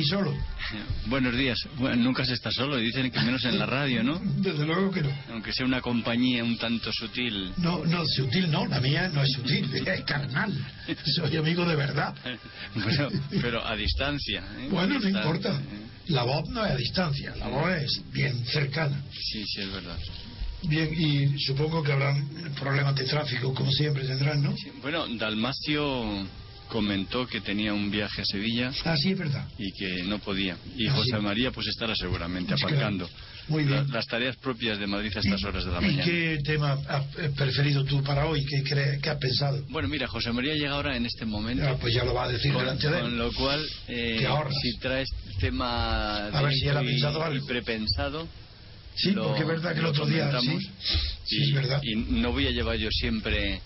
Ahí solo? Buenos días. Bueno, nunca se está solo, dicen que menos en la radio, ¿no? Desde luego que no. Aunque sea una compañía un tanto sutil. No, no, sutil no, la mía no es sutil, es carnal. Soy amigo de verdad. Bueno, pero a distancia. ¿eh? Bueno, A no distancia, importa. ¿eh? La voz no es a distancia, la voz es bien cercana. Sí, sí, es verdad. Bien, y supongo que habrán problemas de tráfico, como siempre tendrán, ¿no? Sí, Bueno, Dalmacio comentó que tenía un viaje a Sevilla Ah, sí, es verdad. y que no podía. Y Ah, José sí. María pues estará seguramente aparcando. Muy bien. La- las tareas propias de Madrid a estas horas de la ¿Y mañana. qué tema has eh, preferido tú para hoy? ¿Qué, crees, qué has pensado? Bueno, mira, José María llega ahora en este momento. Ah, pues ya lo va a decir Con, delante de con él. lo cual, eh, si traes tema A ver si él ha y- pensado y algo. prepensado, Sí, lo- porque es verdad que el otro día... Sí, sí, y, es verdad. y no voy a llevar yo siempre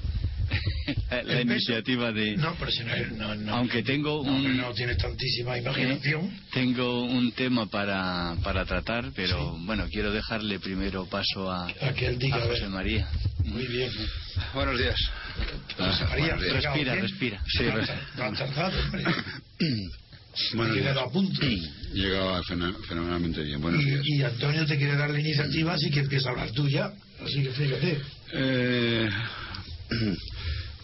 la, iniciativa de... No, pero si no, no, no. Aunque tengo un... no tienes tantísima imaginación. Tengo un tema para, para tratar, pero bueno, quiero dejarle primero paso a, A que él diga, a a. José María. Muy bien. Buenos días. José María, Respira, respira. Sí, No, has tardado, hombre. Días. llegado a punto. Llegaba fenomenalmente bien. Buenos días. Y, y Antonio te quiere dar la iniciativa, así que empieza a hablar tú ya. Así que fíjate. Eh,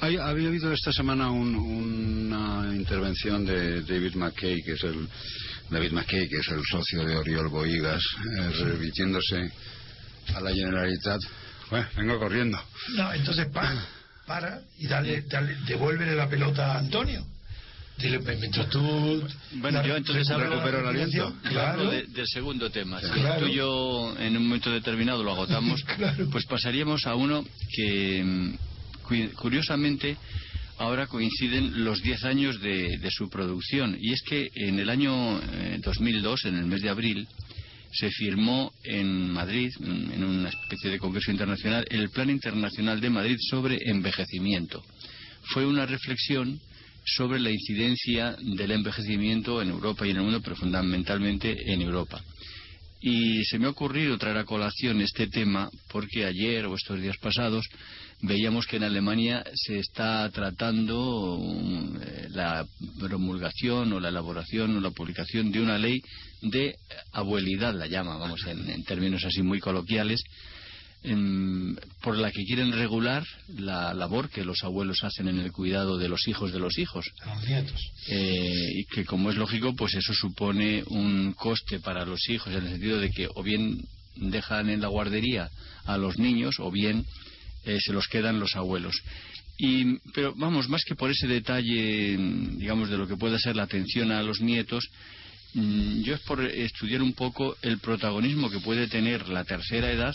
hay- había habido esta semana un- una intervención de David McKay, que es el David McKay, que es el socio de Oriol Boigas, eh, remitiéndose a la Generalitat. Bueno, vengo corriendo. No, entonces para, para y dale, dale, devuélvele la pelota a Antonio. Dile, mientras tú. Bueno, yo entonces hablo- la recupero el aliento. hablo Claro. de- del segundo tema. Si Claro. tú y yo en un momento determinado lo agotamos, Claro. pues pasaríamos a uno que, mm, curiosamente, ahora coinciden los 10 años de, de su producción. Y es que en el año eh, 2002, en el mes de abril, se firmó en Madrid, mm, en una especie de congreso internacional, el Plan Internacional de Madrid sobre envejecimiento. Fue una reflexión sobre la incidencia del envejecimiento en Europa y en el mundo, pero fundamentalmente en Europa. Y se me ha ocurrido traer a colación este tema porque ayer o estos días pasados veíamos que en Alemania se está tratando eh, la promulgación o la elaboración o la publicación de una ley de abuelidad, la llama, vamos, en, en términos así muy coloquiales, em, por la que quieren regular la labor que los abuelos hacen en el cuidado de los hijos de los hijos. A los nietos. Eh, y que como es lógico, pues eso supone un coste para los hijos, en el sentido de que o bien dejan en la guardería a los niños o bien eh, se los quedan los abuelos. Y, pero vamos, más que por ese detalle, digamos, de lo que pueda ser la atención a los nietos, mm, yo es por estudiar un poco el protagonismo que puede tener la tercera edad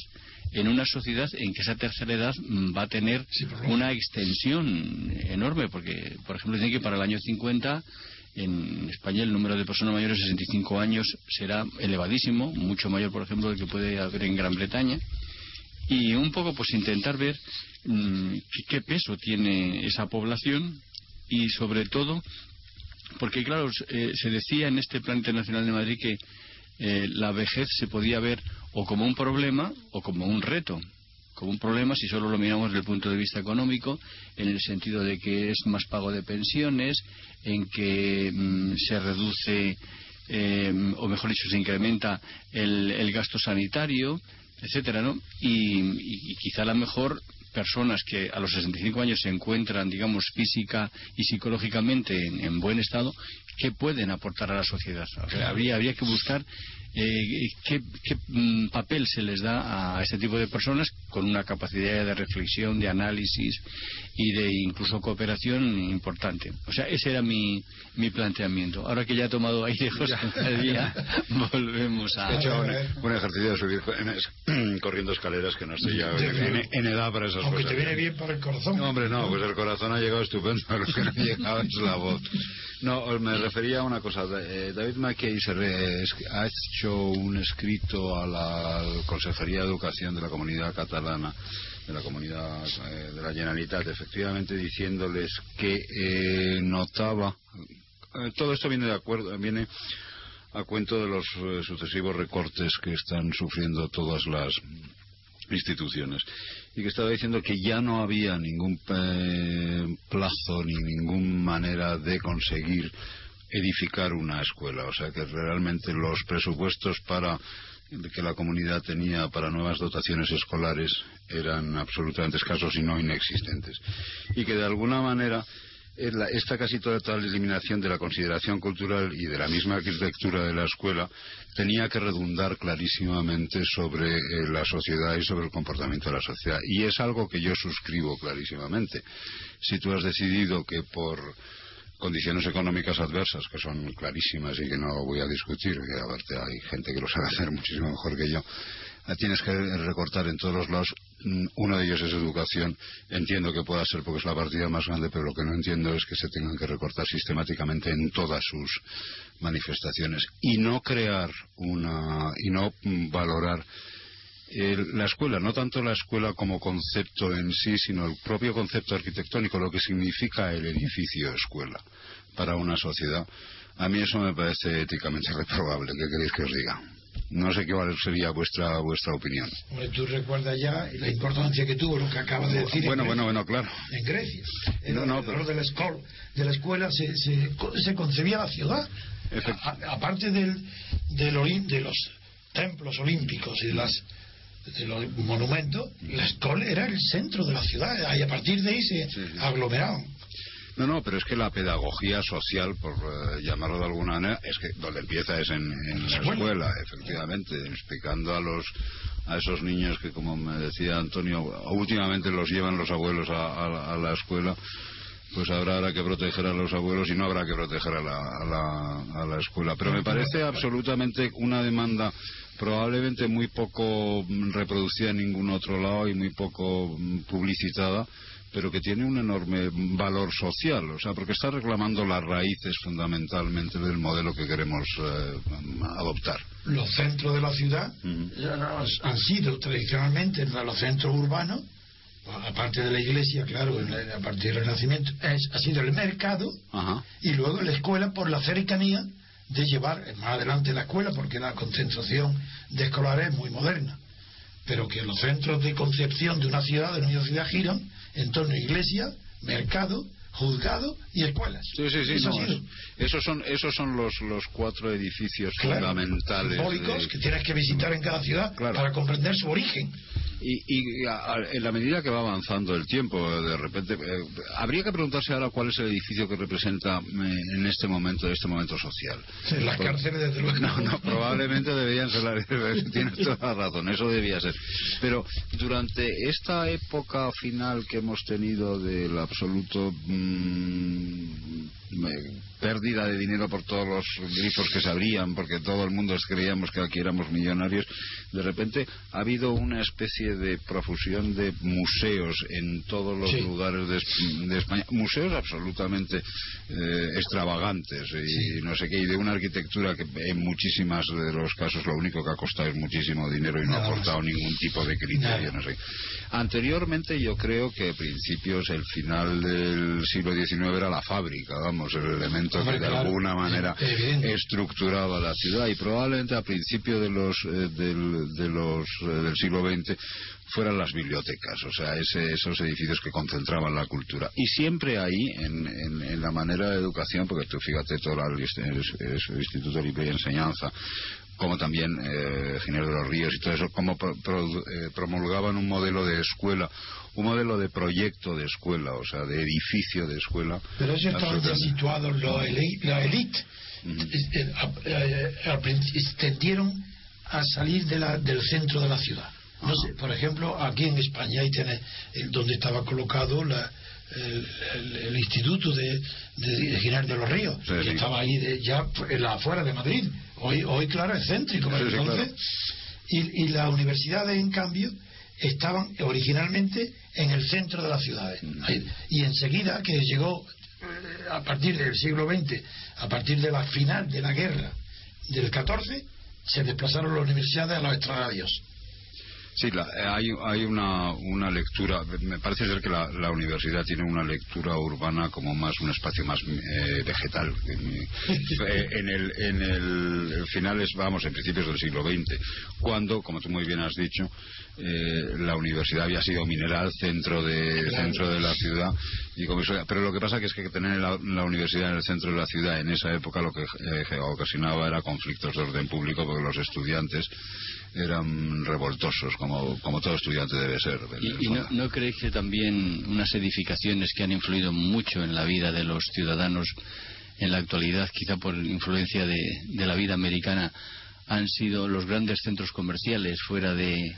en una sociedad en que esa tercera edad mm, va a tener Sí, una extensión enorme, porque, por ejemplo, dicen que para el año 50 en España el número de personas mayores de 65 años será elevadísimo, mucho mayor, por ejemplo, del que puede haber en Gran Bretaña. Y un poco, pues, intentar ver mm, qué, peso tiene esa población y, sobre todo, porque, claro, eh, se decía en este Plan Internacional de Madrid que eh, la vejez se podía ver o como un problema o como un reto. Como un problema si solo lo miramos desde el punto de vista económico, en el sentido de que es más pago de pensiones, en que mm, se reduce, eh, o mejor dicho, se incrementa el gasto sanitario, etcétera, ¿no? Y, y, quizá la mejor personas que a los 65 años se encuentran, digamos, física y psicológicamente en, buen estado, ¿qué pueden aportar a la sociedad? habría, habría que buscar eh, qué, mm, papel se les da a este tipo de personas con una capacidad de reflexión, de análisis y de incluso cooperación importante. O sea, ese era mi, mi planteamiento. Ahora que ya he tomado aire José día, volvemos a... He hecho un, ejercicio de subir corriendo escaleras que no estoy ya en, edad para esas Aunque te viene bien para el corazón. No, hombre, no, pues el corazón ha llegado estupendo, lo que no ha llegado es la voz. No, me refería a una cosa. Eh, David McKay ha hecho un escrito a la Consejería de Educación de la Comunidad Catalana, de la Comunidad eh, de la Generalitat, efectivamente diciéndoles que eh, notaba. todo esto viene de acuerdo, viene a cuento de los sucesivos recortes que están sufriendo todas las instituciones y que estaba diciendo que ya no había ningún eh, plazo ni ninguna manera de conseguir edificar una escuela. O sea que realmente los presupuestos para que la comunidad tenía para nuevas dotaciones escolares eran absolutamente escasos y no inexistentes. Y que de alguna manera esta casi total eliminación de la consideración cultural y de la misma arquitectura de la escuela tenía que redundar clarísimamente sobre eh, la sociedad y sobre el comportamiento de la sociedad. Y es algo que yo suscribo clarísimamente. Si tú has decidido que por condiciones económicas adversas que son clarísimas y que no voy a discutir, que aparte hay gente que lo sabe hacer muchísimo mejor que yo, tienes que recortar en todos los lados. Mm, uno de ellos es educación. Entiendo que pueda ser porque es la partida más grande, pero lo que no entiendo es que se tengan que recortar sistemáticamente en todas sus manifestaciones y no crear una y no mm, valorar la escuela, no tanto la escuela como concepto en sí, sino el propio concepto arquitectónico, lo que significa el edificio escuela para una sociedad. A mí eso me parece éticamente reprobable. ¿Qué queréis que os diga? No sé qué sería vuestra vuestra opinión. Bueno, tú recuerdas ya la importancia que tuvo lo que acabas de decir. Bueno, bueno, bueno, claro. En Grecia. En no, no, pero... de, la escuela, de la escuela se, se, concebía la ciudad. aparte del, del, de los templos olímpicos y de, las, de los monumentos, la escuela era el centro de la ciudad y a partir de ahí se aglomeraron. No, no, pero es que la pedagogía social, por eh, llamarlo de alguna manera, es que donde empieza es en, la escuela, efectivamente, explicando a los a esos niños que, como me decía Antonio, últimamente los llevan los abuelos a, la escuela pues habrá, que proteger a los abuelos y no habrá que proteger a la, a la, escuela. Pero me parece absolutamente una demanda probablemente muy poco reproducida en ningún otro lado y muy poco mm, publicitada pero que tiene un enorme valor social, o sea, porque está reclamando las raíces fundamentalmente del modelo que queremos eh, adoptar. Los centros de la ciudad han sido tradicionalmente los centros urbanos, aparte de la iglesia, claro, a partir del Renacimiento, es, ha sido el mercado y luego la escuela por la cercanía de llevar más adelante la escuela, porque la concentración de escolares es muy moderna, pero que los centros de concepción de una ciudad, de una ciudad giran en torno a iglesia, mercado, juzgado y escuelas. Sí, sí, sí. esos son, esos son los, los cuatro edificios fundamentales. que tienes que visitar en cada ciudad para comprender su origen. Y, en la medida que va avanzando el tiempo, de repente, eh, habría que preguntarse ahora cuál es el edificio que representa eh, en este momento, este momento social. las cárceles, desde luego. No, no, probablemente deberían ser las. Tienes toda la razón, eso debía ser. Pero durante esta época final que hemos tenido del absoluto. Mm, pérdida de dinero por todos los grifos que se abrían, porque todo el mundo creíamos que aquí éramos millonarios, de repente ha habido una especie de profusión de museos en todos los lugares de, España, museos absolutamente eh, extravagantes y no sé qué, y de una arquitectura que en muchísimas de los casos lo único que ha costado es muchísimo dinero y no, ha aportado ningún tipo de criterio, no sé. Anteriormente yo creo que a principios, el final del siglo XIX era la fábrica, vamos, el elemento que de alguna manera estructuraba la ciudad y probablemente a principios de los, eh, del, de los, eh, del siglo XX fueran las bibliotecas, o sea, esos edificios que concentraban la cultura. Y siempre ahí, en, en, la manera de educación, porque tú fíjate, todo el, el Instituto Libre de Enseñanza, como también eh, Ginebra de los Ríos y todo eso, como eh, promulgaban un modelo de escuela, un modelo de proyecto de escuela, o sea, de edificio de escuela. Pero eso estaban ya situados la élite. Tendieron a salir de la, del centro de la ciudad. No sé, por ejemplo, aquí en España, ahí tiene donde estaba colocado la, el, Instituto de, de, Ginebra de los Ríos, que estaba ahí ya en la afuera de Madrid. Hoy, hoy claro, es céntrico. entonces, y, y las universidades, en cambio, estaban originalmente en el centro de las ciudades. Mm. Y enseguida que llegó, eh, a partir del siglo XX, a partir de la final de la guerra del 14, se desplazaron las universidades a los extrarradios. Sí, hay, hay una, una, lectura, me parece ser que la, la, universidad tiene una lectura urbana como más un espacio más eh, vegetal. Eh, en, el, en el finales, vamos, en principios del siglo XX, cuando, como tú muy bien has dicho, eh, la universidad había sido mineral centro de, centro de la ciudad. Y como Pero lo que pasa que es que tener la, la, universidad en el centro de la ciudad en esa época lo que ocasionaba era conflictos de orden público porque los estudiantes eran revoltosos, como, como todo estudiante debe ser. ¿Y, no, no, crees que también unas edificaciones que han influido mucho en la vida de los ciudadanos en la actualidad, quizá por influencia de, de la vida americana, han sido los grandes centros comerciales fuera de,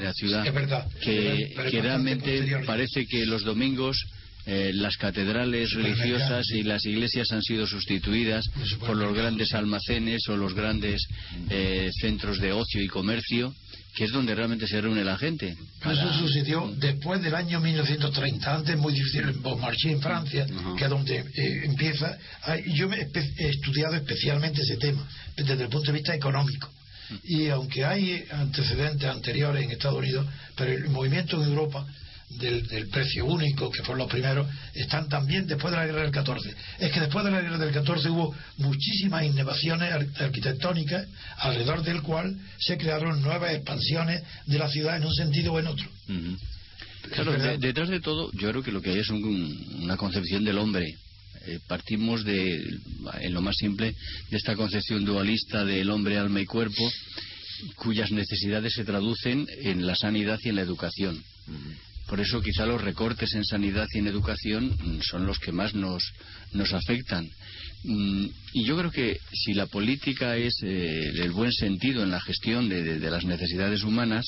la ciudad? Es verdad. Que, que realmente parece que los domingos eh, las catedrales religiosas y las iglesias han sido sustituidas por los grandes almacenes o los grandes eh, centros de ocio y comercio, que es donde realmente se reúne la gente. Eso sucedió después del año 1930. Antes muy difícil en Beaumarchais, en Francia, que es donde eh, empieza. Yo he estudiado especialmente ese tema desde el punto de vista económico. Y aunque hay antecedentes anteriores en Estados Unidos, pero el movimiento en Europa del, precio único, que fueron los primeros, están también después de la guerra del 14. Es que después de la guerra del 14 hubo muchísimas innovaciones arquitectónicas alrededor del cual se crearon nuevas expansiones de la ciudad en un sentido o en otro. Claro, detrás de todo, yo creo que lo que hay es una concepción del hombre. Eh, partimos de, en lo más simple, de esta concepción dualista del hombre, alma y cuerpo, cuyas necesidades se traducen en la sanidad y en la educación. Por eso quizá los recortes en sanidad y en educación mm, son los que más nos, nos afectan. Mm, y yo creo que si la política es eh, el buen sentido en la gestión de, las necesidades humanas,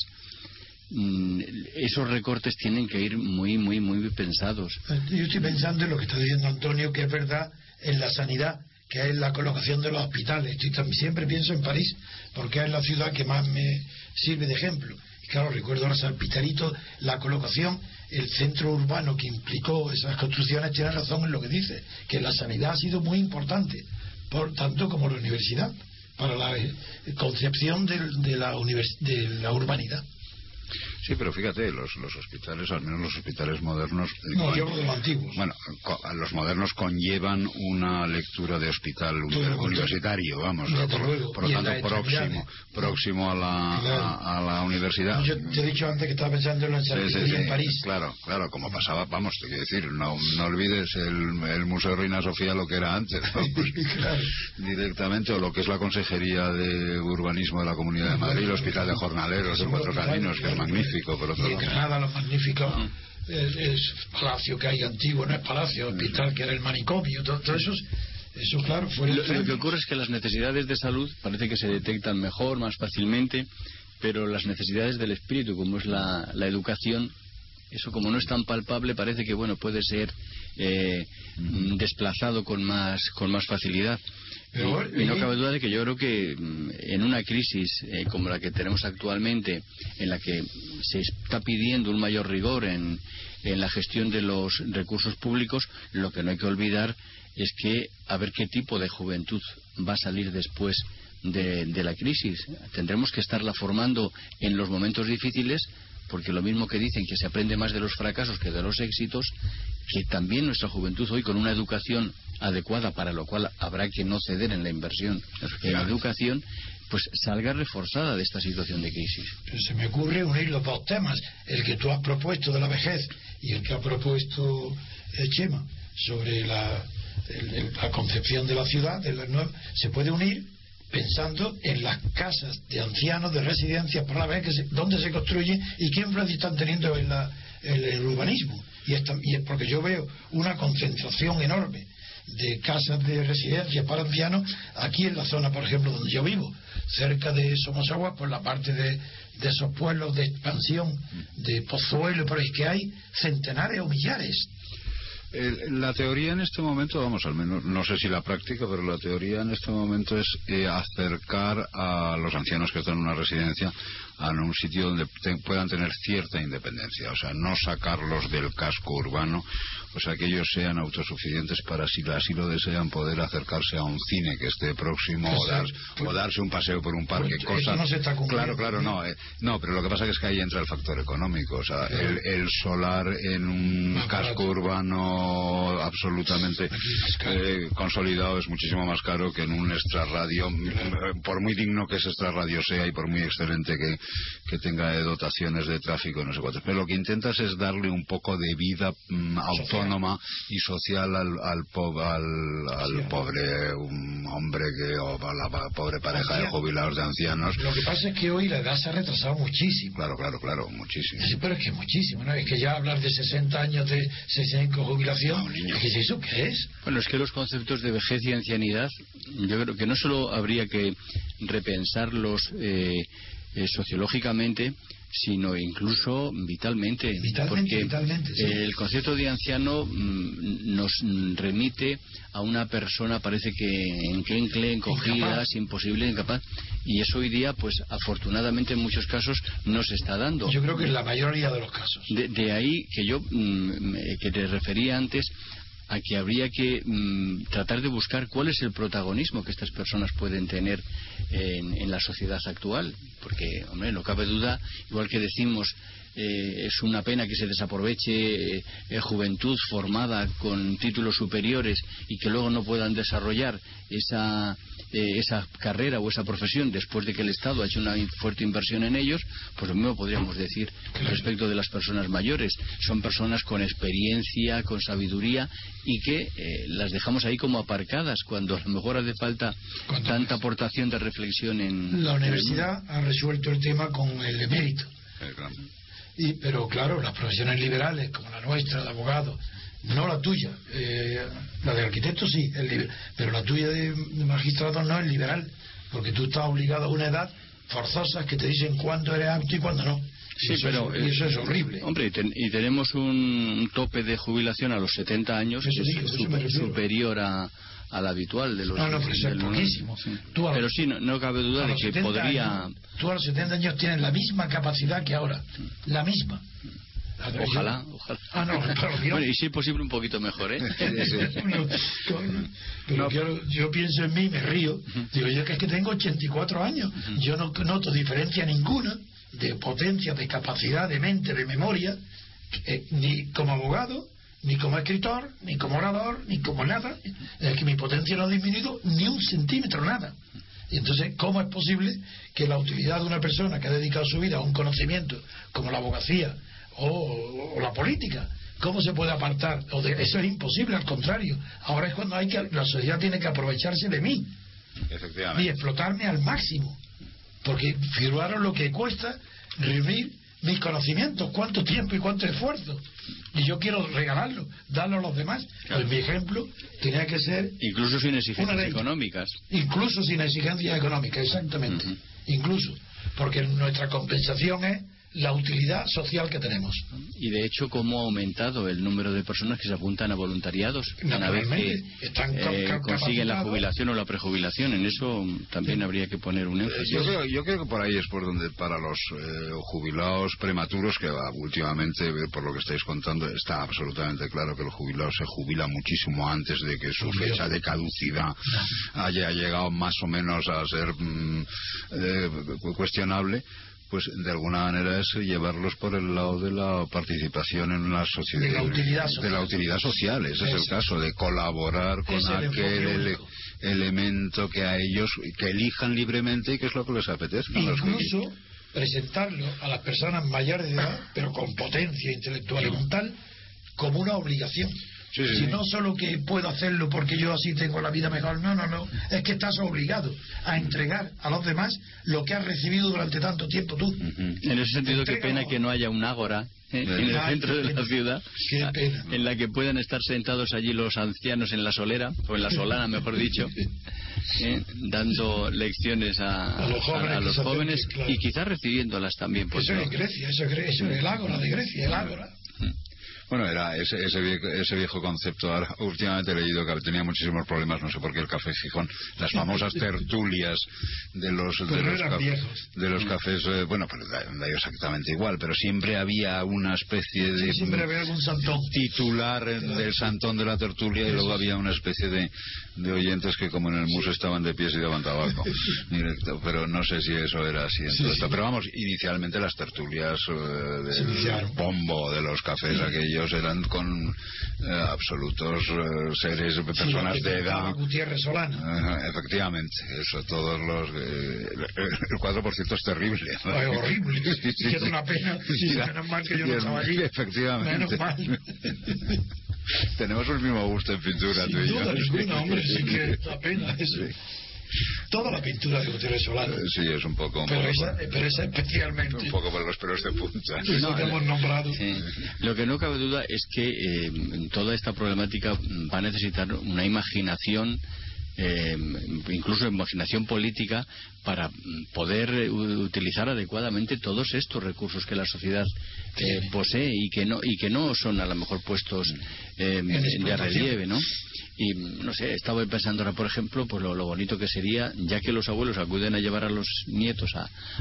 mm, esos recortes tienen que ir muy, muy, muy pensados. Yo estoy pensando en lo que está diciendo Antonio, que es verdad en la sanidad, que es la colocación de los hospitales. Estoy, siempre pienso en París, porque es la ciudad que más me sirve de ejemplo. Claro, recuerdo ahora Salpitarito, la colocación, el centro urbano que implicó esas construcciones tiene razón en lo que dice, que la sanidad ha sido muy importante, por tanto como la universidad, para la eh, concepción de, la, de la urbanidad. Sí, pero fíjate, los, los hospitales, al menos los hospitales modernos. Eh, no, yo los antiguos. Bueno, los modernos conllevan una lectura de hospital universitario, vamos. por, lo tanto, próximo, próximo a la, a, la universidad. Yo te he dicho antes que estaba pensando en la en París. Claro, claro, como pasaba, vamos, te quiero decir, no, no olvides el, el Museo Reina Sofía lo que era antes, directamente, o lo que es la Consejería de Urbanismo de la Comunidad de Madrid, el Hospital de Jornaleros de Cuatro Caminos, que es magnífico y en Granada lo magnífico es, palacio que hay antiguo, no es palacio, hospital que era el manicomio, todo, eso, eso claro fue lo, lo que ocurre es que las necesidades de salud parece que se detectan mejor, más fácilmente, pero las necesidades del espíritu, como es la, la educación, eso como no es tan palpable parece que bueno puede ser eh, desplazado con más con más facilidad y, no cabe duda de que yo creo que mm, en una crisis eh, como la que tenemos actualmente, en la que se está pidiendo un mayor rigor en, en la gestión de los recursos públicos, lo que no hay que olvidar es que a ver qué tipo de juventud va a salir después de, de, la crisis. Tendremos que estarla formando en los momentos difíciles, porque lo mismo que dicen que se aprende más de los fracasos que de los éxitos, que también nuestra juventud hoy con una educación adecuada, para lo cual habrá que no ceder en la inversión en la educación, pues salga reforzada de esta situación de crisis. Pero se me ocurre unir los dos temas, el que tú has propuesto de la vejez y el que ha propuesto eh, Chema sobre la, la concepción de la ciudad, de la se puede unir pensando en las casas de ancianos, de residencias, para ver que dónde se construyen y qué influencia están teniendo en, el urbanismo. Y, y es porque yo veo una concentración enorme de casas de residencia para ancianos aquí en la zona, por ejemplo, donde yo vivo, cerca de Somosaguas, por la parte de, de esos pueblos de expansión, de Pozuelo, por ahí que hay centenares o millares la teoría en este momento, vamos, al menos, no sé si la práctica, pero la teoría en este momento es eh, acercar a los ancianos que están en una residencia a un sitio donde puedan tener cierta independencia, o sea, no sacarlos del casco urbano, o sea, que ellos sean autosuficientes para, si así lo desean, poder acercarse a un cine que esté próximo o, pues, darse un paseo por un parque. Pues, no se está claro, claro, no, eh, no, pero lo que pasa es que ahí entra el factor económico, o sea, el, solar en un casco urbano absolutamente eh, consolidado es muchísimo más caro que en un extrarradio, por muy digno que ese extrarradio sea y por muy excelente que, que tenga dotaciones de tráfico, no sé cuántos. Pero lo que intentas es darle un poco de vida mm, autónoma y social al, al, al, pobre un hombre que, o a la pobre pareja de jubilados de ancianos. Lo que pasa es que hoy la edad se ha retrasado muchísimo. Claro, claro, claro, muchísimo. Sí, pero es que muchísimo, ¿no? Es que ya hablar de 60 años de 60 jubilación, ¿qué es eso? ¿Qué es? Bueno, es que los conceptos de vejez y ancianidad, yo creo que no solo habría que repensarlos eh, eh, sociológicamente, sino incluso vitalmente. porque el concepto de anciano mm, nos remite a una persona, parece que en que encogida, imposible, incapaz. Y eso hoy día, pues afortunadamente en muchos casos no se está dando. Yo creo que en la mayoría de los casos. De, ahí que yo, mm, que te refería antes a que habría que mm, tratar de buscar cuál es el protagonismo que estas personas pueden tener en, la sociedad actual. Porque, hombre, no cabe duda, igual que decimos, eh, es una pena que se desaproveche eh, juventud formada con títulos superiores y que luego no puedan desarrollar esa eh, esa carrera o esa profesión después de que el Estado ha hecho una fuerte inversión en ellos, pues lo mismo podríamos decir respecto de las personas mayores. Son personas con experiencia, con sabiduría y que eh, las dejamos ahí como aparcadas cuando a lo mejor hace falta tanta aportación de reflexión en. La universidad ha resuelto el tema con el emérito. Y, pero claro, las profesiones liberales como la nuestra, de abogado, no la tuya, eh, la de arquitecto sí, pero la tuya de, magistrado no es liberal, porque tú estás obligado a una edad forzosa que te dicen cuándo eres apto y cuándo no. Sí, eso pero es, eso es horrible. Hombre, y, tenemos un tope de jubilación a los 70 años que es superior a, al habitual de los. No, no, pero es poquísimo. pero sí, no, cabe duda de que podría. tú a los 70 años tienes la misma capacidad que ahora, la misma. Ojalá, ojalá. Ah, no, bueno, y si es posible un poquito mejor, ¿eh? pero yo pienso en mí, me río. Digo, yo que es que tengo 84 años. Yo no noto diferencia ninguna de potencia, de capacidad, de mente, de memoria, eh, ni como abogado, ni como escritor, ni como orador, ni como nada. Es que mi potencia no ha disminuido ni un centímetro, nada. Y entonces, ¿cómo es posible que la utilidad de una persona que ha dedicado su vida a un conocimiento como la abogacía o, la política. ¿Cómo se puede apartar? O de, eso es imposible, al contrario. Ahora es cuando hay que, la sociedad tiene que aprovecharse de mí y explotarme al máximo. Porque figuraron lo que cuesta reunir mis conocimientos, cuánto tiempo y cuánto esfuerzo. Y yo quiero regalarlo, darlo a los demás. Pues mi ejemplo tenía que ser. Incluso sin exigencias económicas. Incluso sin exigencias económicas, exactamente. Incluso. Porque nuestra compensación es la utilidad social que tenemos. Y de hecho, ¿cómo ha aumentado el número de personas que se apuntan a voluntariados una vez que eh, consiguen la jubilación o la prejubilación? En eso también habría que poner un énfasis. Yo creo, que por ahí es por donde para los eh, jubilados prematuros, que últimamente, eh, por lo que estáis contando, está absolutamente claro que el jubilado se jubila muchísimo antes de que su fecha de caducidad haya llegado más o menos a ser mm, cuestionable pues de alguna manera es llevarlos por el lado de la participación en la sociedad. De la utilidad social. De la utilidad social, ese es, el caso, de colaborar con aquel elemento que a ellos, que elijan libremente y que es lo que les apetece. Incluso presentarlo a las personas mayores de edad, pero con potencia intelectual y mental, como una obligación. Si no solo que puedo hacerlo porque yo así tengo la vida mejor, no, no, no, es que estás obligado a entregar a los demás lo que has recibido durante tanto tiempo tú. En ese sentido, qué pena que no haya un ágora ¿eh? en el centro de la ciudad, en la que puedan estar sentados allí los ancianos en la solera, o en la solana, mejor dicho, ¿eh? dando lecciones a, los jóvenes, y quizás recibiéndolas también. Eso es en Grecia, eso, es el ágora de Grecia, el ágora. Bueno, era ese, ese, viejo, ese viejo concepto. Ahora, últimamente he leído que tenía muchísimos problemas, no sé por qué el café Gijón, las famosas tertulias de los, de los, de los cafés, eh, bueno, pues da, exactamente igual, pero siempre había una especie de titular del santón de la tertulia y luego había una especie de, de oyentes que como en el museo estaban de pies y daban tabaco. pero no sé si eso era así. Pero vamos, inicialmente las tertulias eh, de bombo de los cafés aquellos ellos eran con eh, absolutos eh, seres, personas de edad. Gutiérrez Solana. efectivamente, eso, todos los. Eh, el cuadro, por cierto, es terrible. Ay, horrible. es una pena. menos mal que yo no estaba allí. Efectivamente. Menos mal. Tenemos el mismo gusto en pintura, Sin tú y duda ninguna, hombre, sí que da pena eso. Toda la pintura de Gutiérrez Solano. Sí, es un poco. pero, esa, pero esa especialmente. Un poco por los pelos de punta. No, hemos nombrado. Lo que no cabe duda es que eh, toda esta problemática va a necesitar una imaginación eh, incluso imaginación política para poder utilizar adecuadamente todos estos recursos que la sociedad eh, posee y que no y que no son a lo mejor puestos eh, de relieve, ¿no? Y no sé, estaba pensando ahora, por ejemplo, pues lo, bonito que sería, ya que los abuelos acuden a llevar a los nietos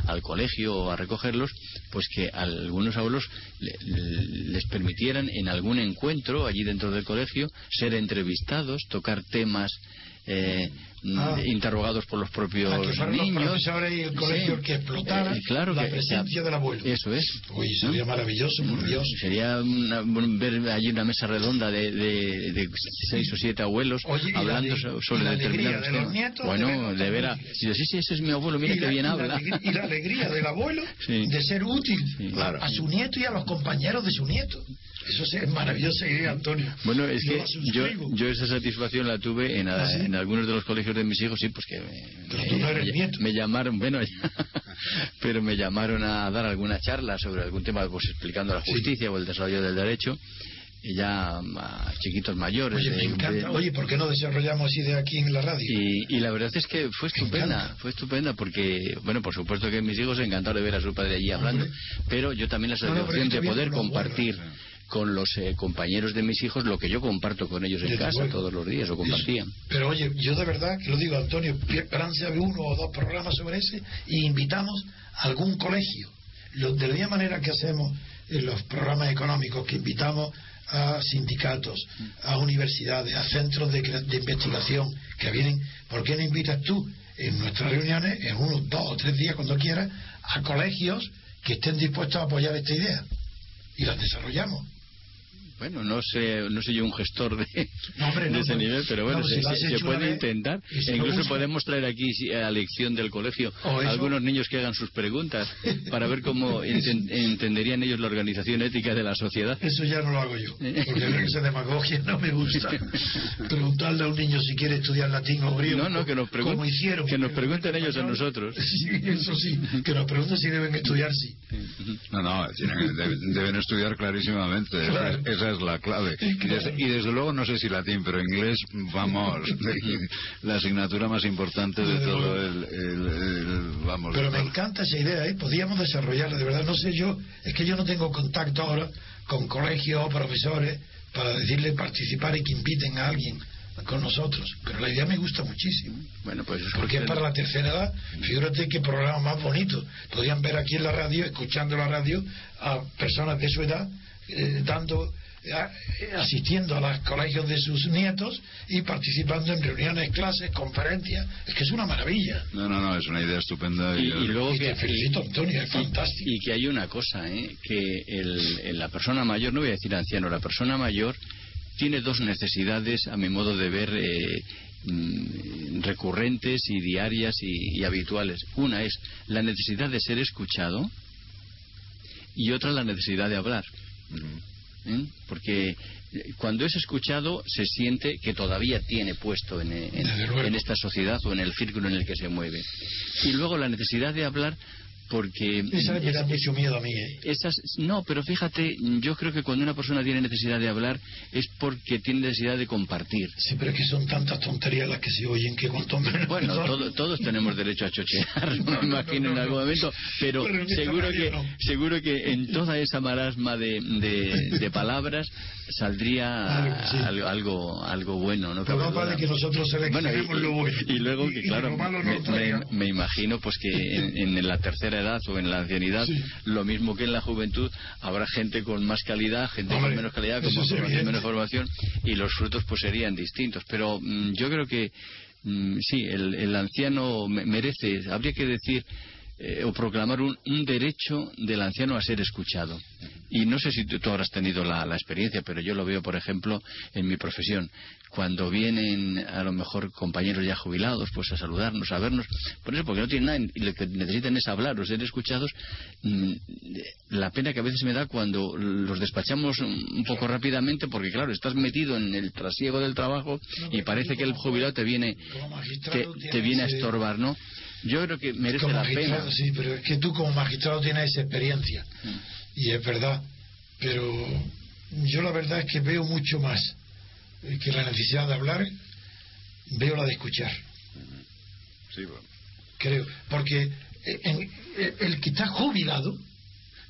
al colegio o a recogerlos, pues que algunos abuelos les permitieran en algún encuentro allí dentro del colegio ser entrevistados, tocar temas eh, ah. interrogados por los propios ah, niños. y el colegio que explotara eh, claro la presencia del abuelo. Eso es. Uy, sería maravilloso, por mm, Dios. Sería ver allí una mesa redonda de, de, seis o siete abuelos hablando sobre determinados temas. bueno, de, ver a... Sí, sí, ese es mi abuelo, mira qué bien habla. y la alegría del abuelo de ser útil a su nieto y a los compañeros de su nieto. Eso es maravillosa idea, Antonio. Bueno, es que yo, yo esa satisfacción la tuve en, ¿Ah, en, algunos de los colegios de mis hijos, sí, pues que me, llamaron, bueno, pero me llamaron a dar alguna charla sobre algún tema, pues explicando la justicia o el desarrollo del derecho y ya a chiquitos mayores. Oye, me encanta. Oye, ¿por qué no desarrollamos idea aquí en la radio? Y, la verdad es que fue estupenda, fue estupenda porque, bueno, por supuesto que mis hijos encantaron de ver a su padre allí hablando, pero yo también la satisfacción de poder compartir con los eh, compañeros de mis hijos lo que yo comparto con ellos en casa todos los días, o compartían. Pero oye, yo de verdad que lo digo, Antonio, sabe uno o dos programas sobre ese y invitamos a algún colegio. de la misma manera que hacemos en los programas económicos, que invitamos a sindicatos, a universidades, a centros de, de investigación que vienen, ¿por qué no invitas tú en nuestras reuniones, en unos dos o tres días, cuando quieras, a colegios que estén dispuestos a apoyar esta idea? Y las desarrollamos. Bueno, no sé, no soy yo un gestor de, ese nivel, pero bueno, se, puede intentar. E incluso podemos traer aquí a lección del colegio algunos niños que hagan sus preguntas para ver cómo entenderían ellos la organización ética de la sociedad. Eso ya no lo hago yo, porque esa demagogia no me gusta. Preguntarle a un niño si quiere estudiar latín o griego. No, no, que nos, pregunten, hicieron, que nos pregunten ellos a nosotros. Sí, eso sí, que nos pregunten si deben estudiar, sí. No, no, deben, estudiar clarísimamente es la clave. Y desde, luego, no sé si latín, pero inglés, vamos, la asignatura más importante de todo el, vamos. Pero me encanta esa idea, ¿eh? Podíamos desarrollarla, de verdad. No sé yo, es que yo no tengo contacto ahora con colegios o profesores para decirle participar y que inviten a alguien con nosotros. Pero la idea me gusta muchísimo. Bueno, pues Porque es para la tercera edad. Fíjate qué programa más bonito. Podían ver aquí en la radio, escuchando la radio, a personas de su edad eh, dando asistiendo a los colegios de sus nietos y participando en reuniones, clases, conferencias. Es que es una maravilla. No, no, no, es una idea estupenda. Y, luego que, te felicito, Antonio, es fantástico. Y que hay una cosa, ¿eh? que el, la persona mayor, no voy a decir anciano, la persona mayor tiene dos necesidades, a mi modo de ver, eh, mm, recurrentes y diarias y, habituales. Una es la necesidad de ser escuchado y otra la necesidad de hablar. ¿Eh? porque eh, cuando es escuchado se siente que todavía tiene puesto en, en, esta sociedad o en el círculo en el que se mueve. Y luego la necesidad de hablar porque esa me da mucho miedo a mí ¿eh? esas no pero fíjate yo creo que cuando una persona tiene necesidad de hablar es porque tiene necesidad de compartir. Sí pero es que son tantas tonterías las que se oyen que cuanto menos bueno todos tenemos derecho a chochear me imagino en algún momento pero, seguro que seguro que en toda esa marasma de, de, palabras saldría algo, algo, bueno no pero más que nosotros seleccionemos bueno, y, lo bueno. y luego que claro me, imagino pues que en, en la tercera edad o en la ancianidad, lo mismo que en la juventud, habrá gente con más calidad, gente con menos calidad, con más formación, menos formación, y los frutos pues serían distintos. Pero mm, yo creo que mm, sí, el, anciano merece, habría que decir, eh, o proclamar un, derecho del anciano a ser escuchado. Y no sé si tú, habrás tenido la, experiencia, pero yo lo veo, por ejemplo, en mi profesión. Cuando vienen a lo mejor compañeros ya jubilados, pues a saludarnos, a vernos, por eso, porque no tienen nada y lo que necesitan es hablar o ser escuchados, mm, la pena que a veces me da cuando los despachamos un poco rápidamente, porque claro, estás metido en el trasiego del trabajo y parece que el jubilado te viene, te viene a estorbar, ¿no? Yo creo que merece la pena. Sí, pero es que tú como magistrado tienes esa experiencia. Mm. Y es verdad. Pero yo la verdad es que veo mucho más que la necesidad de hablar, veo la de escuchar. Sí, bueno. Creo. Porque el que está jubilado,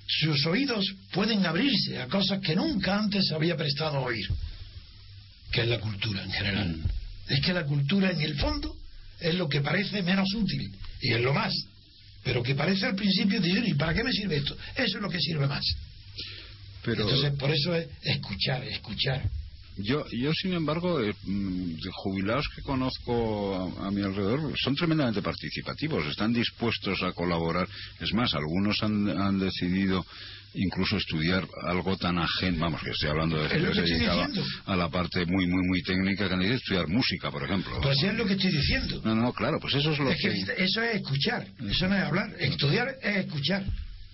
sus oídos pueden abrirse a cosas que nunca antes había prestado a oír. Que es la cultura en general. Es que la cultura en el fondo es lo que parece menos útil y es lo más. Pero que parece al principio decir, ¿y para qué me sirve esto? Eso es lo que sirve más. Pero... Entonces, por eso es escuchar, escuchar. Yo, yo sin embargo, eh, mm, jubilados que conozco a, mi alrededor son tremendamente participativos, están dispuestos a colaborar. Es más, algunos han, han decidido incluso estudiar algo tan ajeno, vamos, que estoy hablando de gente que se dedicaba a la parte muy, muy, muy técnica, que han decidido estudiar música, por ejemplo. Pues es lo que estoy diciendo. No, no, claro, pues eso es lo que... Eso es escuchar, eso no es hablar. Estudiar es escuchar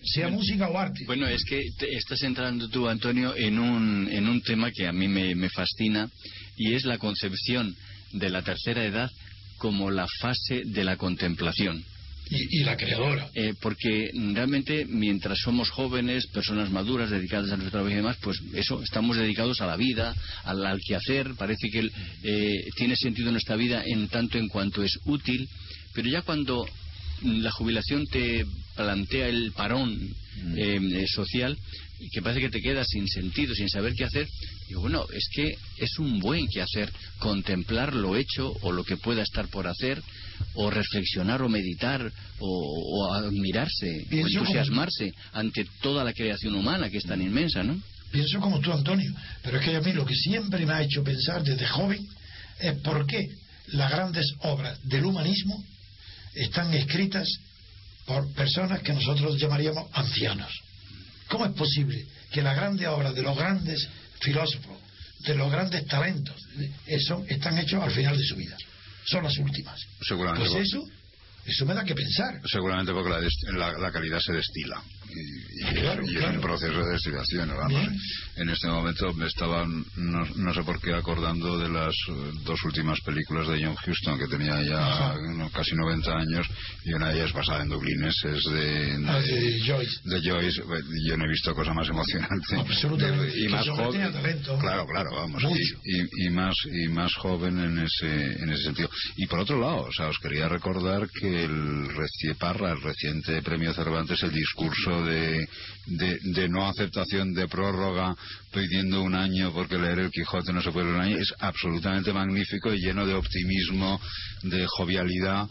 sea música o arte. Bueno, es que estás entrando tú, Antonio, en un, en un tema que a mí me, me fascina y es la concepción de la tercera edad como la fase de la contemplación. Y, la creadora. Eh, porque realmente mientras somos jóvenes, personas maduras, dedicadas a nuestro trabajo y demás, pues eso, estamos dedicados a la vida, al, al quehacer, parece que eh, tiene sentido nuestra vida en tanto en cuanto es útil, pero ya cuando la jubilación te plantea el parón mm. eh, social y que parece que te quedas sin sentido, sin saber qué hacer, digo, bueno, es que es un buen qué hacer contemplar lo hecho o lo que pueda estar por hacer, o reflexionar o meditar, o, admirarse, o entusiasmarse ante toda la creación humana que es tan inmensa, ¿no? Pienso como tú, Antonio, pero es que a mí lo que siempre me ha hecho pensar desde joven es por qué las grandes obras del humanismo están escritas por personas que nosotros llamaríamos ancianos. ¿Cómo es posible que las grandes obras de los grandes filósofos, de los grandes talentos, eso, están hechos al final de su vida? Son las últimas. Seguramente. Pues eso, eso me da que pensar. Seguramente porque la calidad se destila y, en el proceso de destilación. En este momento me estaban, no, sé por qué, acordando de las eh, dos últimas películas de John Huston, que tenía ya casi 90 años, y una de ellas basada en Dublines, es de, ah, de, Joyce. De Joyce. Yo no he visto cosa más emocionante. Absolutamente. y más joven. Claro, claro, vamos. Y, y, más, y más joven en ese, en ese sentido. Y por otro lado, o sea, os quería recordar que el Parra, el reciente premio Cervantes, el discurso de, de, no aceptación de prórroga pidiendo un año porque leer el Quijote no se puede leer un año es absolutamente magnífico y lleno de optimismo, de jovialidad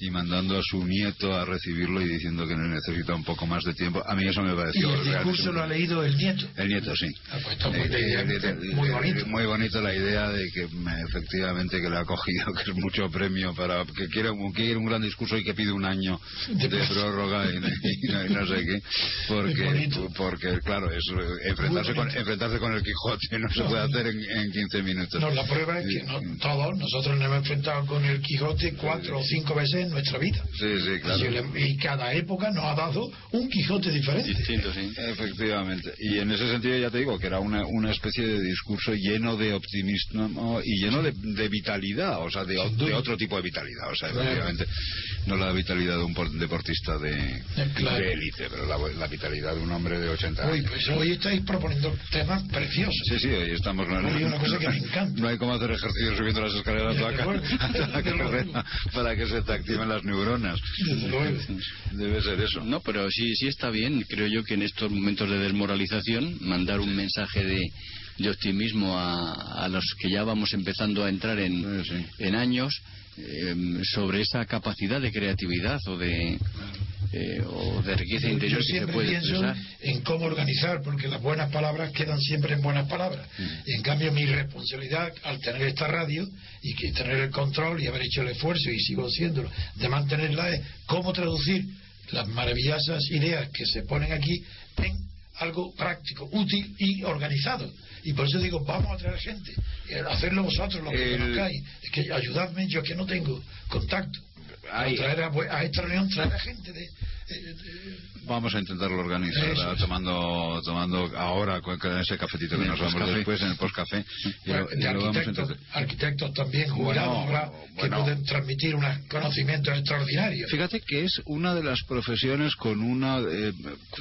y mandando a su nieto a recibirlo y diciendo que necesita un poco más de tiempo. A mí eso me pareció. ¿Y el discurso lo ha leído el nieto? El nieto, sí. Pues muy, eh, muy, bonito. Muy bonito la idea de que efectivamente que le ha cogido, que es mucho premio para que quiere, quiere un gran discurso y que pide un año de, prórroga y, no, sé qué. Porque, porque claro, es enfrentarse con, enfrentarse con el Quijote no se puede hacer en, en 15 minutos. No, la prueba es que todos nosotros nos hemos enfrentado con el Quijote cuatro o cinco veces en nuestra vida. Sí, sí, claro. Y cada época nos ha dado un Quijote diferente. Distinto, sí. Efectivamente. Y en ese sentido ya te digo que era una, una especie de discurso lleno de optimismo y lleno de, vitalidad, o sea, de, otro tipo de vitalidad. O sea, efectivamente, no la vitalidad de un deportista de, eh, élite, pero la, vitalidad de un hombre de 80 años. Pues hoy estáis proponiendo temas preciosos. Sí, sí, hoy estamos... Hoy una cosa que me encanta. No hay como hacer ejercicio subiendo las escaleras de la carrera para que se te las neuronas. Debe ser eso. No, pero sí, sí está bien. Creo yo que en estos momentos de desmoralización, mandar un mensaje de, de optimismo a, a, los que ya vamos empezando a entrar en, en años eh, sobre esa capacidad de creatividad o de eh, o de riqueza interior que se puede pienso en cómo organizar porque las buenas palabras quedan siempre en buenas palabras mm. y en cambio mi responsabilidad al tener esta radio y que tener el control y haber hecho el esfuerzo y sigo haciéndolo de mantenerla es cómo traducir las maravillosas ideas que se ponen aquí en algo práctico, útil y organizado. Y por eso digo, vamos a traer gente, eh, hacerlo vosotros, lo que conozcáis. Es que ayudadme, yo que no tengo contacto. A, traer a, esta reunión traer a gente de, Vamos a intentarlo organizar tomando tomando ahora con ese cafetito que nos vamos después en el postcafé. arquitectos, arquitectos también jugados que pueden transmitir unos conocimientos extraordinarios. Fíjate que es una de las profesiones con una, eh,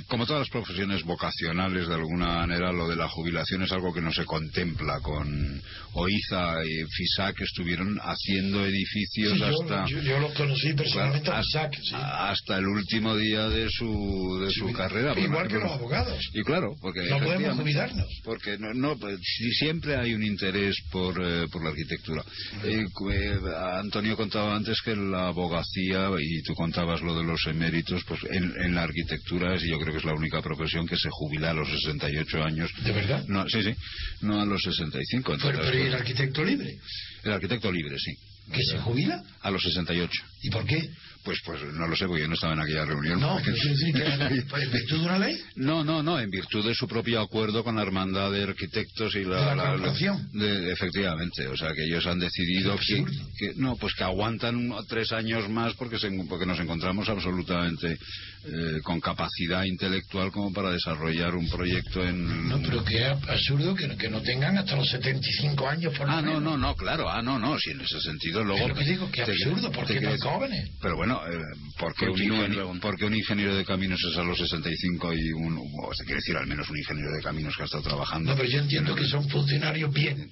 como todas las profesiones vocacionales de alguna manera, lo de la jubilación es algo que no se contempla con Oiza y Fisac que estuvieron haciendo edificios hasta... Yo, lo conocí personalmente a Fisac, hasta el último día de su, de su carrera. Igual que los abogados. Y claro, porque no podemos jubilarnos. Porque no, no pues, siempre hay un interés por, eh, por la arquitectura. Eh, eh, Antonio contaba antes que la abogacía, y tú contabas lo de los eméritos, pues en, en la arquitectura es, yo creo que es la única profesión que se jubila a los 68 años. ¿De verdad? No, sí, sí, no a los 65. Entonces, pero, ¿y el arquitecto libre? El arquitecto libre, sí. ¿Que se jubila? A los 68. ¿Y por qué? Pues, pues no lo sé, porque yo no estaba en aquella reunión. No, ¿en virtud de una ley? No, no, no, en virtud de su propio acuerdo con la hermandad de arquitectos y la... ¿De la, de, efectivamente, o sea, que ellos han decidido que, No, pues que aguantan tres años más porque, porque nos encontramos absolutamente eh, con capacidad intelectual como para desarrollar un proyecto en... No, pero que es absurdo que, que no tengan hasta los 75 años por Ah, no, no, no, claro, ah, no, no, si en ese sentido luego... Pero que digo, que absurdo, porque no jóvenes. Pero bueno, bueno, eh, porque, un ingeniero, porque un ingeniero de caminos es a los 65 y un, o se quiere decir al menos un ingeniero de caminos que ha estado trabajando. No, pero yo entiendo que son funcionarios bien.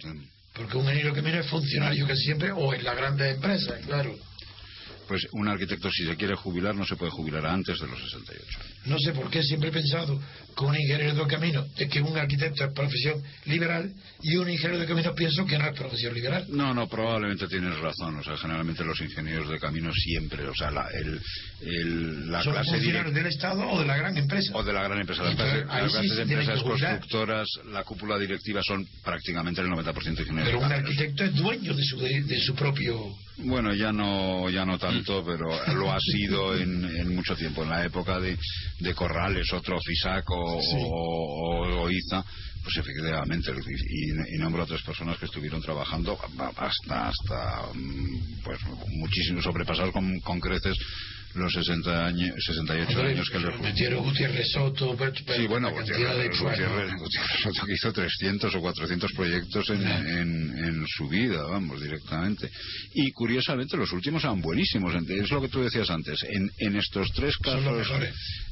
Porque un ingeniero de caminos es funcionario que siempre, o en la grandes empresas, claro pues un arquitecto si se quiere jubilar no se puede jubilar antes de los 68 No sé por qué siempre he pensado que un ingeniero de camino es que un arquitecto es profesión liberal y un ingeniero de camino pienso que no es profesión liberal. No, no, probablemente tienes razón. O sea, generalmente los ingenieros de camino siempre, o sea, la, el, el, la ¿Son clase del Estado o de la gran empresa? O de la gran empresa. Las, clases, de empresas constructoras, la cúpula directiva son prácticamente el 90% ingenieros. Pero un arquitecto es dueño de su, de su propio bueno, ya no, ya no tanto, pero lo ha sido en, mucho tiempo. En la época de, de Corrales, otro Fisac o, o, Iza, pues efectivamente, y, y, nombro a tres personas que estuvieron trabajando hasta, hasta mm, pues muchísimo, sobrepasados con, con creces los 60 años, 68 años que le metieron Gutiérrez Soto sí bueno Gutiérrez, Soto que hizo 300 o 400 proyectos en, en, su vida vamos directamente. Y curiosamente los últimos eran buenísimos es lo que tú decías antes en, en estos tres casos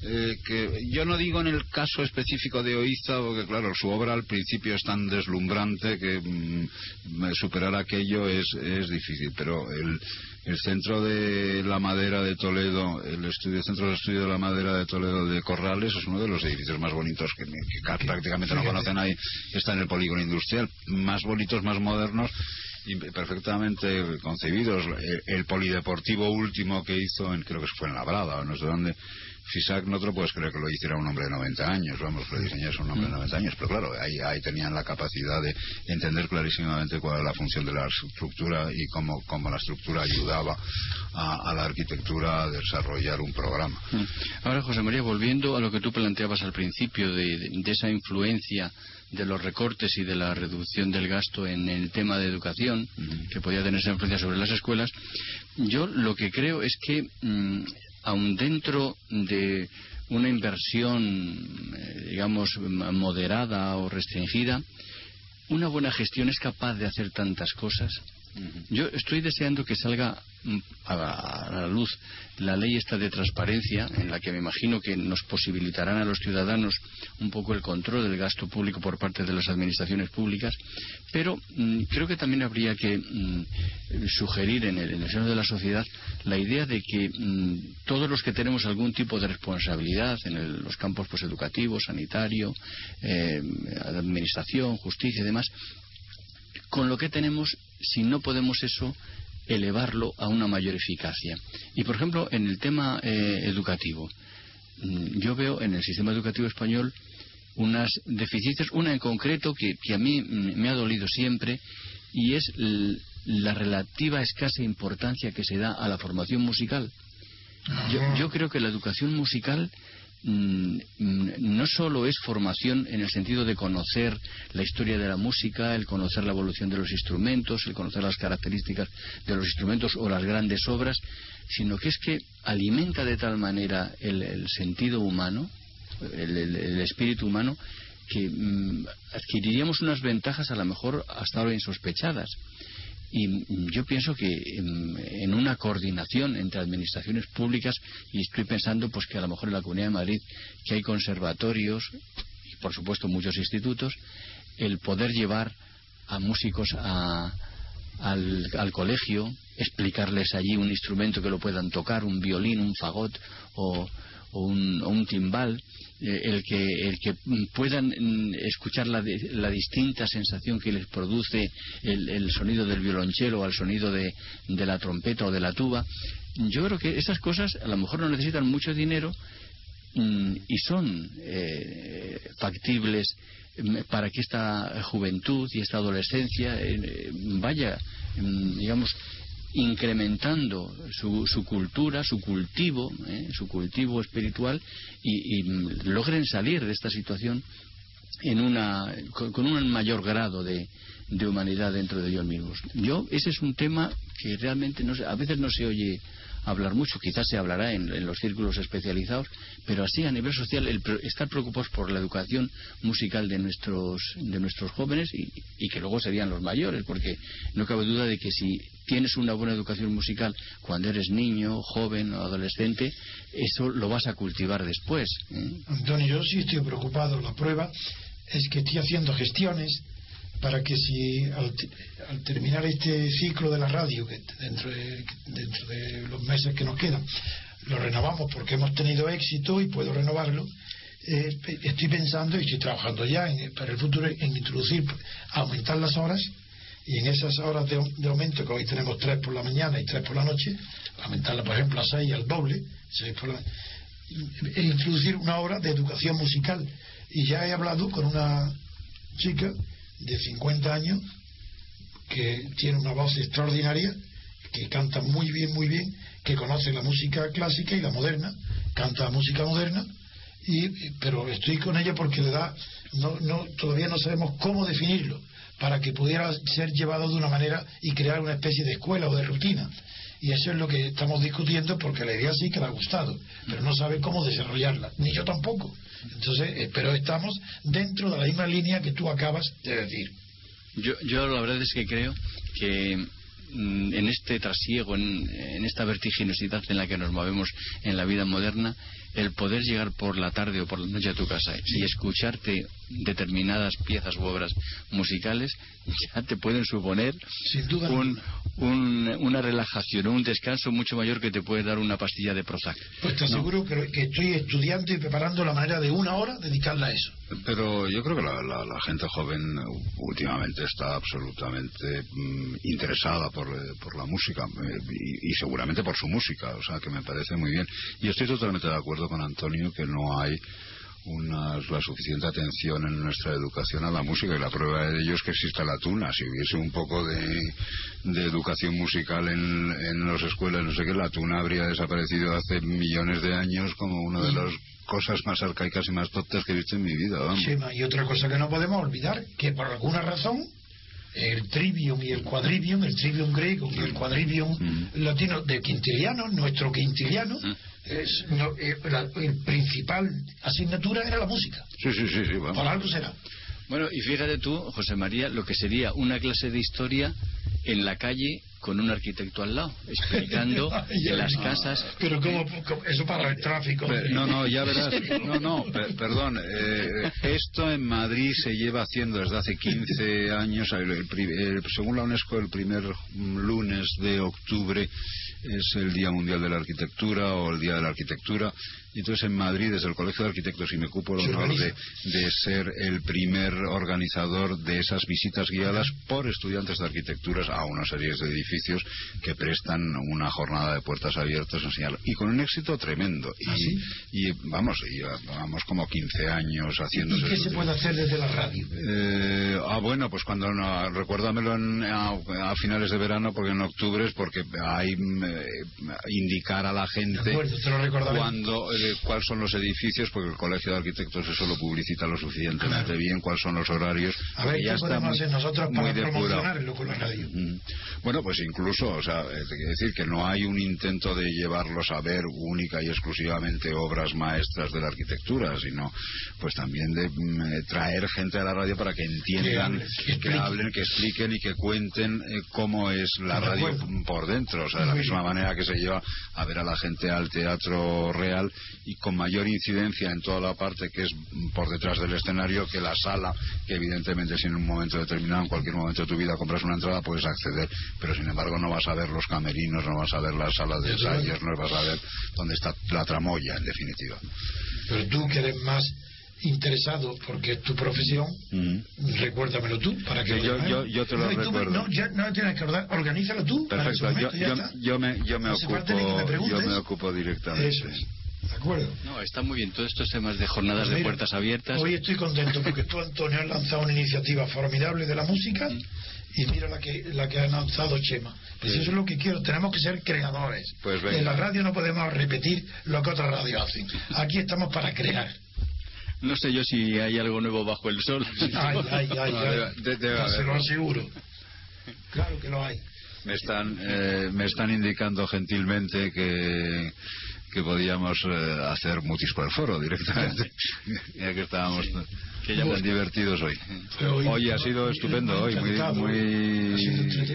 eh, que yo no digo en el caso específico de Oiza porque claro su obra al principio es tan deslumbrante que mm, superar aquello es, es difícil pero el el centro de la madera de Toledo, el estudio, centro de estudio de la madera de Toledo de Corrales es uno de los edificios más bonitos que, prácticamente no conocen. Ahí, está en el polígono industrial, más bonitos, más modernos y perfectamente concebidos. El, polideportivo último que hizo, en, creo que fue en Labrada o no sé dónde, Fisac no te lo puedes creer que lo hiciera un hombre de 90 años, vamos, lo diseñase un hombre de 90 años, pero claro, ahí, ahí tenían la capacidad de entender clarísimamente cuál era la función de la estructura y cómo, cómo la estructura ayudaba a, la arquitectura a desarrollar un programa. Mm. Ahora, José María, volviendo a lo que tú planteabas al principio de, de esa influencia de los recortes y de la reducción del gasto en el tema de educación, que podía tener esa influencia sobre las escuelas, yo lo que creo es que, mm, aun dentro de una inversión, eh, digamos, moderada o restringida, una buena gestión es capaz de hacer tantas cosas yo estoy deseando que salga mm, a la, luz la ley esta de transparencia, en la que me imagino que nos posibilitarán a los ciudadanos un poco el control del gasto público por parte de las administraciones públicas, pero mm, creo que también habría que mm, sugerir en el, seno de la sociedad la idea de que todos los que tenemos algún tipo de responsabilidad en los campos pues, educativo, sanitario, eh, administración, justicia y demás, con lo que tenemos, si no podemos eso, elevarlo a una mayor eficacia. Y, por ejemplo, en el tema eh, educativo, mm, yo veo en el sistema educativo español unas deficiencias, una en concreto que, a mí me ha dolido siempre, y es la relativa escasa importancia que se da a la formación musical. yo creo que la educación musical no solo es formación en el sentido de conocer la historia de la música, el conocer la evolución de los instrumentos, el conocer las características de los instrumentos o las grandes obras, sino que es que alimenta de tal manera el, sentido humano, el, espíritu humano, que mm, adquiriríamos unas ventajas a lo mejor hasta ahora insospechadas. Y yo pienso que en, una coordinación entre administraciones públicas, y estoy pensando pues que a lo mejor en la Comunidad de Madrid, que hay conservatorios y por supuesto muchos institutos, el poder llevar a músicos al, al, colegio, explicarles allí un instrumento que lo puedan tocar, un violín, un fagot o, un, timbal, eh, el, que, el que puedan mm, escuchar la, la, distinta sensación que les produce el, sonido del violonchelo al sonido de, de, la trompeta o de la tuba. Yo creo que esas cosas a lo mejor no necesitan mucho dinero mm, y son eh, factibles mm, para que esta juventud y esta adolescencia eh, vaya, digamos, incrementando su, su cultura, su cultivo, ¿eh? su cultivo espiritual y, logren salir de esta situación en una, con, un mayor grado de, de, humanidad dentro de ellos mismos. Yo, ese es un tema que realmente no, a veces no se oye hablar mucho, quizás se hablará en, los círculos especializados, pero así a nivel social el, estar preocupados por la educación musical de nuestros, de nuestros jóvenes y, que luego serían los mayores, porque no cabe duda de que si tienes una buena educación musical cuando eres niño, joven o adolescente, eso lo vas a cultivar después. ¿eh? Antonio, yo sí estoy preocupado. La prueba es que estoy haciendo gestiones para que si al, terminar este ciclo de la radio, que dentro de, dentro de los meses que nos quedan, lo renovamos porque hemos tenido éxito y puedo renovarlo, eh, estoy pensando y estoy trabajando ya para el futuro en introducir, aumentar las horas y en esas horas de, aumento, que hoy tenemos tres por la mañana y tres por la noche, aumentarla, por ejemplo, a seis al doble, e introducir una hora de educación musical. Y ya he hablado con una chica de 50 años que tiene una voz extraordinaria, que canta muy bien, muy bien, que conoce la música clásica y la moderna, canta música moderna, y, pero estoy con ella porque le da, no, no, todavía no sabemos cómo definirlo, para que pudiera ser llevado de una manera y crear una especie de escuela o de rutina. Y eso es lo que estamos discutiendo porque la idea sí que le ha gustado, pero no sabe cómo desarrollarla, ni yo tampoco. Entonces, eh, pero estamos dentro de la misma línea que tú acabas de decir. Yo, yo la verdad es que creo que mm, en este trasiego, en, en, esta vertiginosidad en la que nos movemos en la vida moderna, el poder llegar por la tarde o por la noche a tu casa y escucharte determinadas piezas u obras musicales ya te pueden suponer una relajación o un descanso mucho mayor que te puede dar una pastilla de Prozac. Pues te aseguro que, estoy estudiando y preparando la manera de una hora dedicarla a eso. Pero yo creo que la, gente joven últimamente está absolutamente mm, interesada por, eh, por, la música eh, y, y seguramente por su música, o sea que me parece muy bien. Y estoy totalmente de acuerdo acuerdo con Antonio que no hay una, la suficiente atención en nuestra educación a la música y la prueba de ello es que existe la tuna. Si hubiese un poco de, educación musical en, en las escuelas, no sé qué, la tuna habría desaparecido hace millones de años como una de las cosas más arcaicas y más tontas que he visto en mi vida. y otra cosa que no podemos olvidar, que por alguna razón el trivium y el quadrivium, el trivium griego y el quadrivium mm. latino de Quintiliano, nuestro Quintiliano, mm. es, eh, el principal asignatura era la música. Sí, sí, sí. sí Por algo será. Bueno, y fíjate tú, José María, lo que sería una clase de historia en la calle con un arquitecto al lado, explicando en las casas. Pero ¿cómo, eso para el tráfico? no, no, ya verás. No, no, perdón. Eh, esto en Madrid se lleva haciendo desde hace 15 años. según la UNESCO, el primer lunes de octubre es el Día Mundial de la Arquitectura o el Día de la Arquitectura. Y entonces en Madrid, desde el Colegio de Arquitectos, y me ocupo el honor de, de, ser el primer organizador de esas visitas guiadas por estudiantes de arquitecturas a una serie de edificios que prestan una jornada de puertas abiertas en Y con un éxito tremendo. ¿Ah, y, vamos, y vamos como 15 años haciendo ¿Y qué se puede hacer desde la radio? Eh, ah, bueno, pues cuando no, recuérdamelo a, finales de verano, porque en octubre es porque hay eh, indicar a la gente cuando eh, cuáles son los edificios, porque el Colegio de Arquitectos eso lo publicita lo suficientemente bien, cuáles son los horarios. A ver, ya está muy, nosotros para radio? Mm. Bueno, pues incluso, o sea, eh, quiere decir que no hay un intento de llevarlos a ver única y exclusivamente obras maestras de la arquitectura, sino pues también de mm, eh, traer gente a la radio para que entiendan, que, hablen, que expliquen y que cuenten cómo es la radio por dentro, o sea, de la misma manera que se lleva a ver a la gente al teatro real y con mayor incidencia en toda la parte que es por detrás del escenario que la sala, que evidentemente si en un momento determinado, en cualquier momento de tu vida compras una entrada, puedes acceder, pero sin embargo no vas a ver los camerinos, no vas a ver la sala de ensayos, no vas a ver dónde está la tramoya, en definitiva. Pero tú que eres más interesado porque es tu profesión, recuérdamelo tú para que yo, yo, te lo recuerdo. no, ya, no tienes que acordar, organízalo tú. Perfecto, yo, yo, me, yo me ocupo, yo me ocupo directamente. Eso es. ¿De acuerdo? No, está muy bien. Todos estos temas de jornadas de puertas abiertas. Hoy estoy contento porque tú, Antonio, has lanzado una iniciativa formidable de la música y mira la que, la que ha lanzado Chema. Pues eso es lo que quiero. Tenemos que ser creadores. Pues en la radio no podemos repetir lo que otras radios hacen. Aquí estamos para crear. No sé yo si hay algo nuevo bajo el sol. Ay, ay, ay, se lo aseguro. Claro que lo hay. Me están, eh, me están indicando gentilmente que que podíamos eh, hacer mutis por el foro directamente, ya que estábamos que ya tan divertidos hoy. Hoy, ha sido estupendo, hoy muy, muy,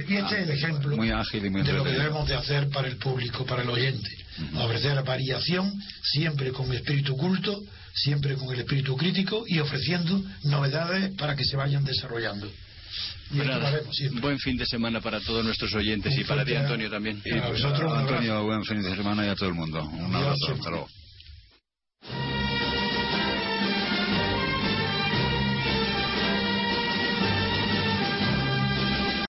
y este es el ejemplo muy ágil y muy de lo que debemos de hacer para el público, para el oyente. Ofrecer variación, siempre con espíritu culto, siempre con el espíritu crítico y ofreciendo novedades para que se vayan desarrollando. Buen fin de semana para todos nuestros oyentes y para ti, Antonio, también. Y pues, Antonio, buen fin de semana y a todo el mundo. Un abrazo. Hasta luego.